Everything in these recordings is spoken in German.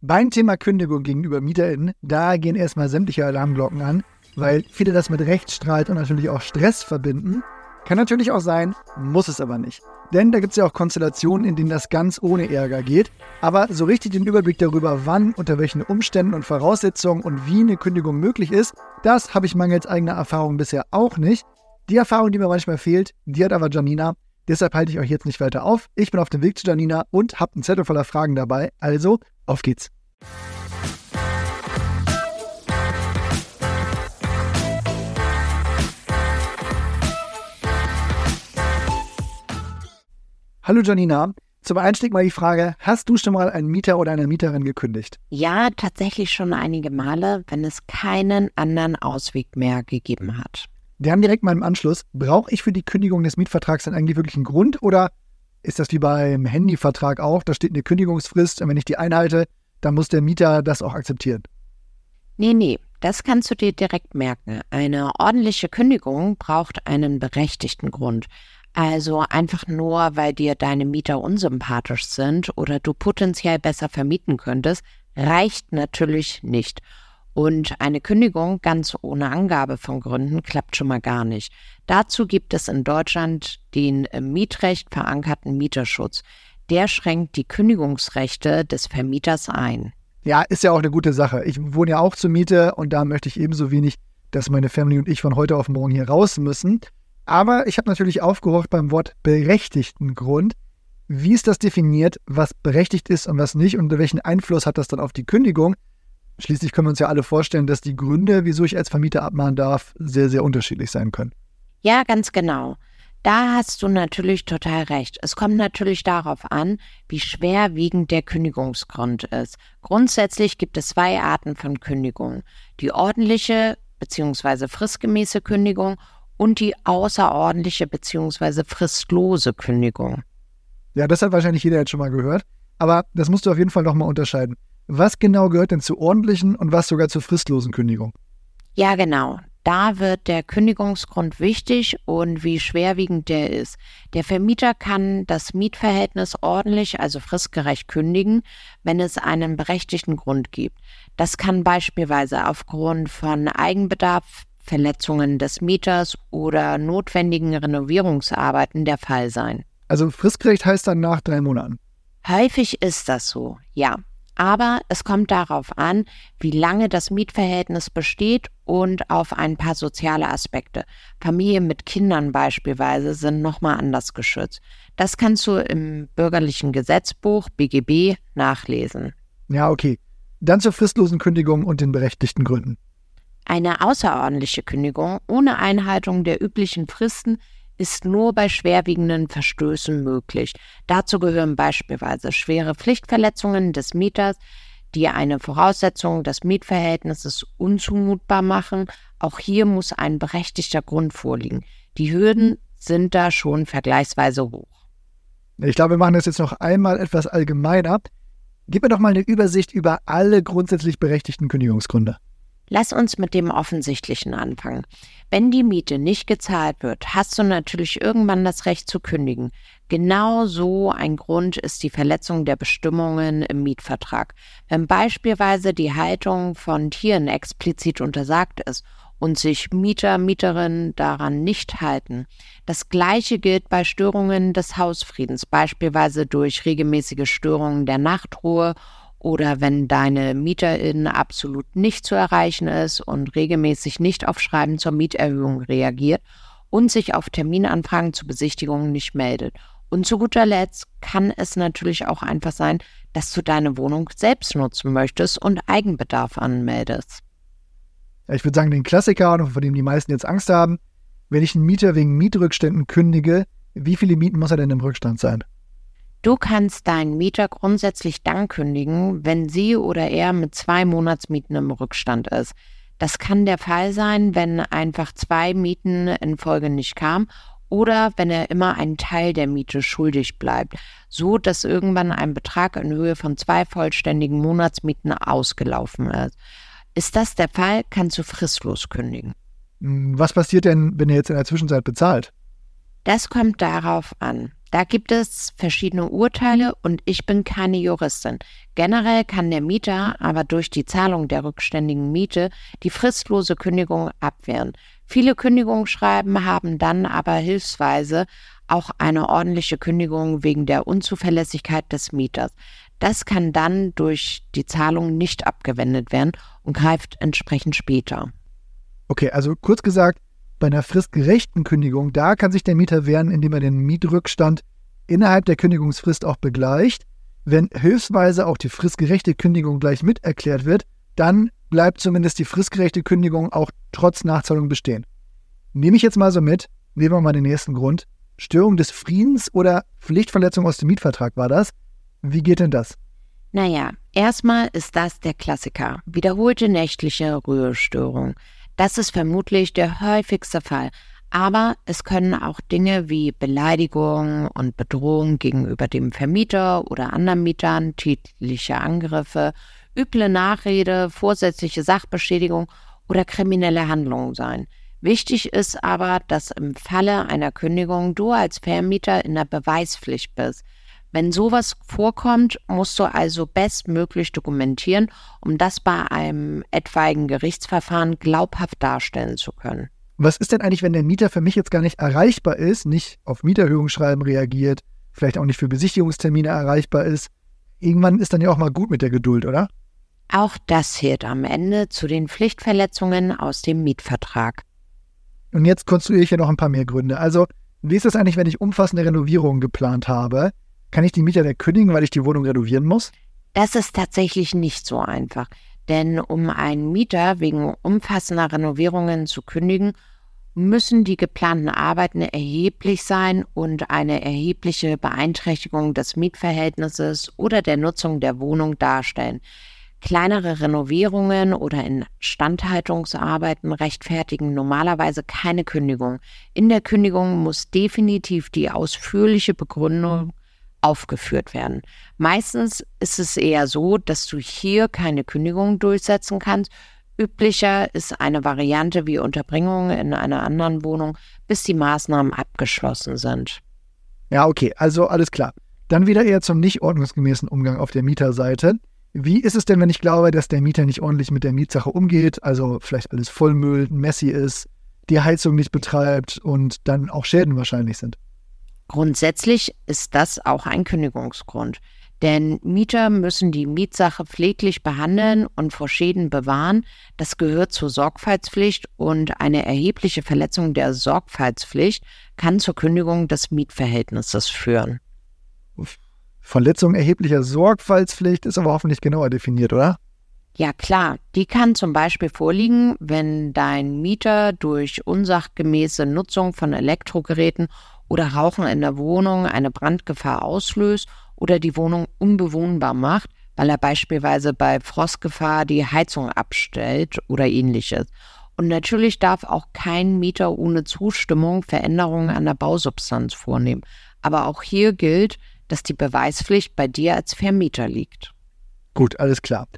Beim Thema Kündigung gegenüber MieterInnen, da gehen erstmal sämtliche Alarmglocken an, weil viele das mit Rechtsstreit und natürlich auch Stress verbinden. Kann natürlich auch sein, muss es aber nicht. Denn da gibt es ja auch Konstellationen, in denen das ganz ohne Ärger geht. Aber so richtig den Überblick darüber, wann, unter welchen Umständen und Voraussetzungen und wie eine Kündigung möglich ist, das habe ich mangels eigener Erfahrung bisher auch nicht. Die Erfahrung, die mir manchmal fehlt, die hat aber Janina. Deshalb halte ich euch jetzt nicht weiter auf. Ich bin auf dem Weg zu Janina und habe einen Zettel voller Fragen dabei. Also, auf geht's. Hallo Janina. Zum Einstieg mal die Frage, hast du schon mal einen Mieter oder eine Mieterin gekündigt? Ja, tatsächlich schon einige Male, wenn es keinen anderen Ausweg mehr gegeben hat. Dann direkt mal im Anschluss, brauche ich für die Kündigung des Mietvertrags dann eigentlich wirklich einen Grund oder ist das wie beim Handyvertrag auch? Da steht eine Kündigungsfrist und wenn ich die einhalte, dann muss der Mieter das auch akzeptieren. Nee, nee, das kannst du dir direkt merken. Eine ordentliche Kündigung braucht einen berechtigten Grund. Also einfach nur, weil dir deine Mieter unsympathisch sind oder du potenziell besser vermieten könntest, reicht natürlich nicht. Und eine Kündigung ganz ohne Angabe von Gründen klappt schon mal gar nicht. Dazu gibt es in Deutschland den im Mietrecht verankerten Mieterschutz. Der schränkt die Kündigungsrechte des Vermieters ein. Ja, ist ja auch eine gute Sache. Ich wohne ja auch zur Miete und da möchte ich ebenso wenig, dass meine Family und ich von heute auf morgen hier raus müssen. Aber ich habe natürlich aufgehorcht beim Wort berechtigten Grund. Wie ist das definiert, was berechtigt ist und was nicht und welchen Einfluss hat das dann auf die Kündigung? Schließlich können wir uns ja alle vorstellen, dass die Gründe, wieso ich als Vermieter abmahnen darf, sehr, sehr unterschiedlich sein können. Ja, ganz genau. Da hast du natürlich total recht. Es kommt natürlich darauf an, wie schwerwiegend der Kündigungsgrund ist. Grundsätzlich gibt es zwei Arten von Kündigung. Die ordentliche bzw. fristgemäße Kündigung und die außerordentliche bzw. fristlose Kündigung. Ja, das hat wahrscheinlich jeder jetzt schon mal gehört. Aber das musst du auf jeden Fall nochmal unterscheiden. Was genau gehört denn zur ordentlichen und was sogar zur fristlosen Kündigung? Ja, genau. Da wird der Kündigungsgrund wichtig und wie schwerwiegend der ist. Der Vermieter kann das Mietverhältnis ordentlich, also fristgerecht kündigen, wenn es einen berechtigten Grund gibt. Das kann beispielsweise aufgrund von Eigenbedarf, Verletzungen des Mieters oder notwendigen Renovierungsarbeiten der Fall sein. Also fristgerecht heißt dann nach drei Monaten. Häufig ist das so, ja. Aber es kommt darauf an, wie lange das Mietverhältnis besteht und auf ein paar soziale Aspekte. Familien mit Kindern beispielsweise sind nochmal anders geschützt. Das kannst du im bürgerlichen Gesetzbuch BGB nachlesen. Ja, okay. Dann zur fristlosen Kündigung und den berechtigten Gründen. Eine außerordentliche Kündigung ohne Einhaltung der üblichen Fristen ist nur bei schwerwiegenden Verstößen möglich. Dazu gehören beispielsweise schwere Pflichtverletzungen des Mieters, die eine Voraussetzung des Mietverhältnisses unzumutbar machen. Auch hier muss ein berechtigter Grund vorliegen. Die Hürden sind da schon vergleichsweise hoch. Ich glaube, wir machen das jetzt noch einmal etwas allgemeiner. Gib mir doch mal eine Übersicht über alle grundsätzlich berechtigten Kündigungsgründe. Lass uns mit dem Offensichtlichen anfangen. Wenn die Miete nicht gezahlt wird, hast du natürlich irgendwann das Recht zu kündigen. Genau so ein Grund ist die Verletzung der Bestimmungen im Mietvertrag. Wenn beispielsweise die Haltung von Tieren explizit untersagt ist und sich Mieter, Mieterinnen daran nicht halten. Das Gleiche gilt bei Störungen des Hausfriedens, beispielsweise durch regelmäßige Störungen der Nachtruhe oder wenn deine Mieterin absolut nicht zu erreichen ist und regelmäßig nicht auf Schreiben zur Mieterhöhung reagiert und sich auf Terminanfragen zu Besichtigungen nicht meldet. Und zu guter Letzt kann es natürlich auch einfach sein, dass du deine Wohnung selbst nutzen möchtest und Eigenbedarf anmeldest. ich würde sagen, den Klassiker, von dem die meisten jetzt Angst haben, wenn ich einen Mieter wegen Mietrückständen kündige, wie viele Mieten muss er denn im Rückstand sein? Du kannst deinen Mieter grundsätzlich dann kündigen, wenn sie oder er mit zwei Monatsmieten im Rückstand ist. Das kann der Fall sein, wenn einfach zwei Mieten in Folge nicht kamen oder wenn er immer einen Teil der Miete schuldig bleibt, so dass irgendwann ein Betrag in Höhe von zwei vollständigen Monatsmieten ausgelaufen ist. Ist das der Fall, kannst du fristlos kündigen. Was passiert denn, wenn er jetzt in der Zwischenzeit bezahlt? Das kommt darauf an. Da gibt es verschiedene Urteile und ich bin keine Juristin. Generell kann der Mieter aber durch die Zahlung der rückständigen Miete die fristlose Kündigung abwehren. Viele Kündigungsschreiben haben dann aber hilfsweise auch eine ordentliche Kündigung wegen der Unzuverlässigkeit des Mieters. Das kann dann durch die Zahlung nicht abgewendet werden und greift entsprechend später. Okay, also kurz gesagt, bei einer fristgerechten Kündigung, da kann sich der Mieter wehren, indem er den Mietrückstand innerhalb der Kündigungsfrist auch begleicht. Wenn hilfsweise auch die fristgerechte Kündigung gleich miterklärt wird, dann bleibt zumindest die fristgerechte Kündigung auch trotz Nachzahlung bestehen. Nehme ich jetzt mal so mit, nehmen wir mal den nächsten Grund. Störung des Friedens oder Pflichtverletzung aus dem Mietvertrag war das. Wie geht denn das? Naja, erstmal ist das der Klassiker. Wiederholte nächtliche Ruhestörung. Das ist vermutlich der häufigste Fall. Aber es können auch Dinge wie Beleidigung und Bedrohung gegenüber dem Vermieter oder anderen Mietern, tätliche Angriffe, üble Nachrede, vorsätzliche Sachbeschädigung oder kriminelle Handlungen sein. Wichtig ist aber, dass im Falle einer Kündigung du als Vermieter in der Beweispflicht bist. Wenn sowas vorkommt, musst du also bestmöglich dokumentieren, um das bei einem etwaigen Gerichtsverfahren glaubhaft darstellen zu können. Was ist denn eigentlich, wenn der Mieter für mich jetzt gar nicht erreichbar ist, nicht auf Mieterhöhungsschreiben reagiert, vielleicht auch nicht für Besichtigungstermine erreichbar ist? Irgendwann ist dann ja auch mal gut mit der Geduld, oder? Auch das zählt am Ende zu den Pflichtverletzungen aus dem Mietvertrag. Und jetzt konstruiere ich ja noch ein paar mehr Gründe. Also, wie ist das eigentlich, wenn ich umfassende Renovierungen geplant habe? Kann ich die Mieter da kündigen, weil ich die Wohnung renovieren muss? Das ist tatsächlich nicht so einfach. Denn um einen Mieter wegen umfassender Renovierungen zu kündigen, müssen die geplanten Arbeiten erheblich sein und eine erhebliche Beeinträchtigung des Mietverhältnisses oder der Nutzung der Wohnung darstellen. Kleinere Renovierungen oder Instandhaltungsarbeiten rechtfertigen normalerweise keine Kündigung. In der Kündigung muss definitiv die ausführliche Begründung aufgeführt werden. Meistens ist es eher so, dass du hier keine Kündigung durchsetzen kannst. Üblicher ist eine Variante wie Unterbringung in einer anderen Wohnung, bis die Maßnahmen abgeschlossen sind. Ja, okay, also alles klar. Dann wieder eher zum nicht ordnungsgemäßen Umgang auf der Mieterseite. Wie ist es denn, wenn ich glaube, dass der Mieter nicht ordentlich mit der Mietsache umgeht, also vielleicht alles vollmüllt, messy ist, die Heizung nicht betreibt und dann auch Schäden wahrscheinlich sind? Grundsätzlich ist das auch ein Kündigungsgrund. Denn Mieter müssen die Mietsache pfleglich behandeln und vor Schäden bewahren. Das gehört zur Sorgfaltspflicht und eine erhebliche Verletzung der Sorgfaltspflicht kann zur Kündigung des Mietverhältnisses führen. Verletzung erheblicher Sorgfaltspflicht ist aber hoffentlich genauer definiert, oder? Ja klar, die kann zum Beispiel vorliegen, wenn dein Mieter durch unsachgemäße Nutzung von Elektrogeräten oder Rauchen in der Wohnung eine Brandgefahr auslöst oder die Wohnung unbewohnbar macht, weil er beispielsweise bei Frostgefahr die Heizung abstellt oder ähnliches. Und natürlich darf auch kein Mieter ohne Zustimmung Veränderungen an der Bausubstanz vornehmen. Aber auch hier gilt, dass die Beweispflicht bei dir als Vermieter liegt. Gut, alles klar.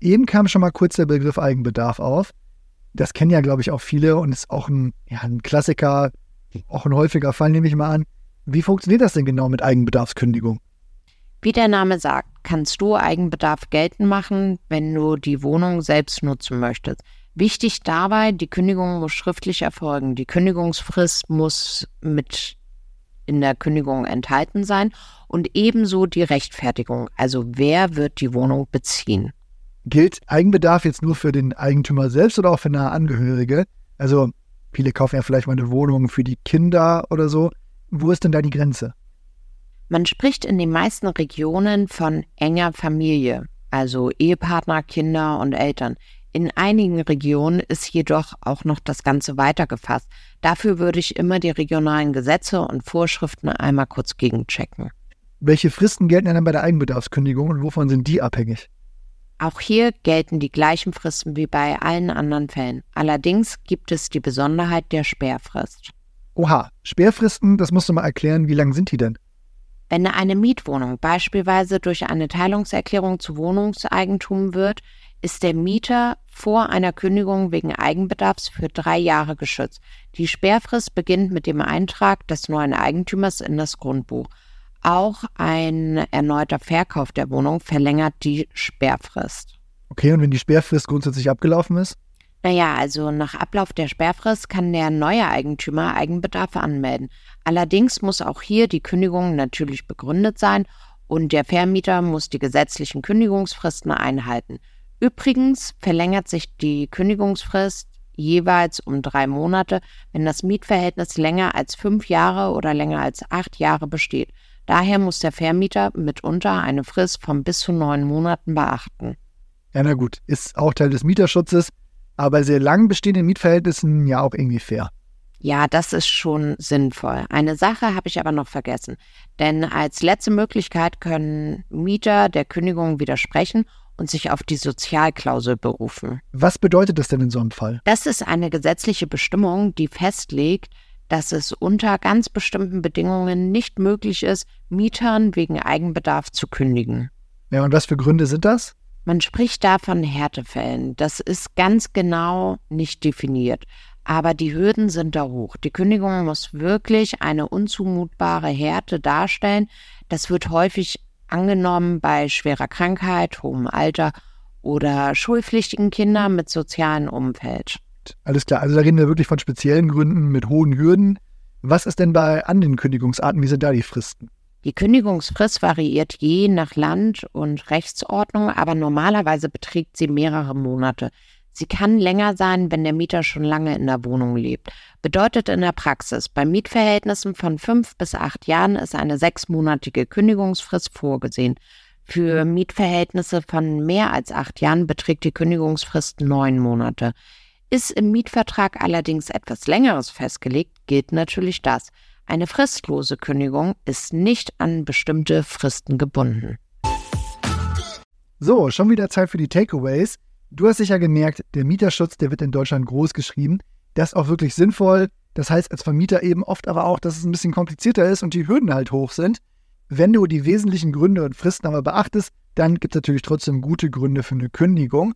Eben kam schon mal kurz der Begriff Eigenbedarf auf. Das kennen ja, glaube ich, auch viele und ist auch ein, ja, ein Klassiker, auch ein häufiger Fall, nehme ich mal an. Wie funktioniert das denn genau mit Eigenbedarfskündigung? Wie der Name sagt, kannst du Eigenbedarf geltend machen, wenn du die Wohnung selbst nutzen möchtest. Wichtig dabei, die Kündigung muss schriftlich erfolgen. Die Kündigungsfrist muss mit in der Kündigung enthalten sein und ebenso die Rechtfertigung, also wer wird die Wohnung beziehen. Gilt Eigenbedarf jetzt nur für den Eigentümer selbst oder auch für nahe Angehörige? Also Viele kaufen ja vielleicht mal eine Wohnung für die Kinder oder so. Wo ist denn da die Grenze? Man spricht in den meisten Regionen von enger Familie, also Ehepartner, Kinder und Eltern. In einigen Regionen ist jedoch auch noch das Ganze weitergefasst. Dafür würde ich immer die regionalen Gesetze und Vorschriften einmal kurz gegenchecken. Welche Fristen gelten denn bei der Eigenbedarfskündigung und wovon sind die abhängig? Auch hier gelten die gleichen Fristen wie bei allen anderen Fällen. Allerdings gibt es die Besonderheit der Sperrfrist. Oha, Sperrfristen, das musst du mal erklären, wie lang sind die denn? Wenn eine Mietwohnung beispielsweise durch eine Teilungserklärung zu Wohnungseigentum wird, ist der Mieter vor einer Kündigung wegen Eigenbedarfs für drei Jahre geschützt. Die Sperrfrist beginnt mit dem Eintrag des neuen Eigentümers in das Grundbuch. Auch ein erneuter Verkauf der Wohnung verlängert die Sperrfrist. Okay, und wenn die Sperrfrist grundsätzlich abgelaufen ist? Naja, also nach Ablauf der Sperrfrist kann der neue Eigentümer Eigenbedarf anmelden. Allerdings muss auch hier die Kündigung natürlich begründet sein und der Vermieter muss die gesetzlichen Kündigungsfristen einhalten. Übrigens verlängert sich die Kündigungsfrist jeweils um drei Monate, wenn das Mietverhältnis länger als fünf Jahre oder länger als acht Jahre besteht. Daher muss der Vermieter mitunter eine Frist von bis zu neun Monaten beachten. Ja, na gut, ist auch Teil des Mieterschutzes, aber bei sehr lang bestehenden Mietverhältnissen ja auch irgendwie fair. Ja, das ist schon sinnvoll. Eine Sache habe ich aber noch vergessen. Denn als letzte Möglichkeit können Mieter der Kündigung widersprechen und sich auf die Sozialklausel berufen. Was bedeutet das denn in so einem Fall? Das ist eine gesetzliche Bestimmung, die festlegt, dass es unter ganz bestimmten Bedingungen nicht möglich ist, Mietern wegen Eigenbedarf zu kündigen. Ja, und was für Gründe sind das? Man spricht da von Härtefällen. Das ist ganz genau nicht definiert. Aber die Hürden sind da hoch. Die Kündigung muss wirklich eine unzumutbare Härte darstellen. Das wird häufig angenommen bei schwerer Krankheit, hohem Alter oder schulpflichtigen Kindern mit sozialem Umfeld. Alles klar, also da reden wir wirklich von speziellen Gründen mit hohen Hürden. Was ist denn bei anderen Kündigungsarten? Wie sind da die Fristen? Die Kündigungsfrist variiert je nach Land und Rechtsordnung, aber normalerweise beträgt sie mehrere Monate. Sie kann länger sein, wenn der Mieter schon lange in der Wohnung lebt. Bedeutet in der Praxis, bei Mietverhältnissen von fünf bis acht Jahren ist eine sechsmonatige Kündigungsfrist vorgesehen. Für Mietverhältnisse von mehr als acht Jahren beträgt die Kündigungsfrist neun Monate. Ist im Mietvertrag allerdings etwas Längeres festgelegt, gilt natürlich das. Eine fristlose Kündigung ist nicht an bestimmte Fristen gebunden. So, schon wieder Zeit für die Takeaways. Du hast sicher gemerkt, der Mieterschutz, der wird in Deutschland groß geschrieben. Das ist auch wirklich sinnvoll. Das heißt als Vermieter eben oft aber auch, dass es ein bisschen komplizierter ist und die Hürden halt hoch sind. Wenn du die wesentlichen Gründe und Fristen aber beachtest, dann gibt es natürlich trotzdem gute Gründe für eine Kündigung.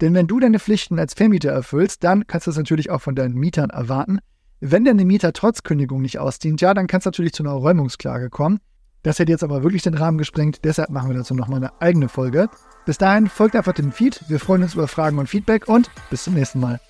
Denn wenn du deine Pflichten als Vermieter erfüllst, dann kannst du das natürlich auch von deinen Mietern erwarten. Wenn deine Mieter trotz Kündigung nicht ausdient, ja, dann kann es natürlich zu einer Räumungsklage kommen. Das hätte jetzt aber wirklich den Rahmen gesprengt, deshalb machen wir dazu nochmal eine eigene Folge. Bis dahin folgt einfach dem Feed. Wir freuen uns über Fragen und Feedback und bis zum nächsten Mal.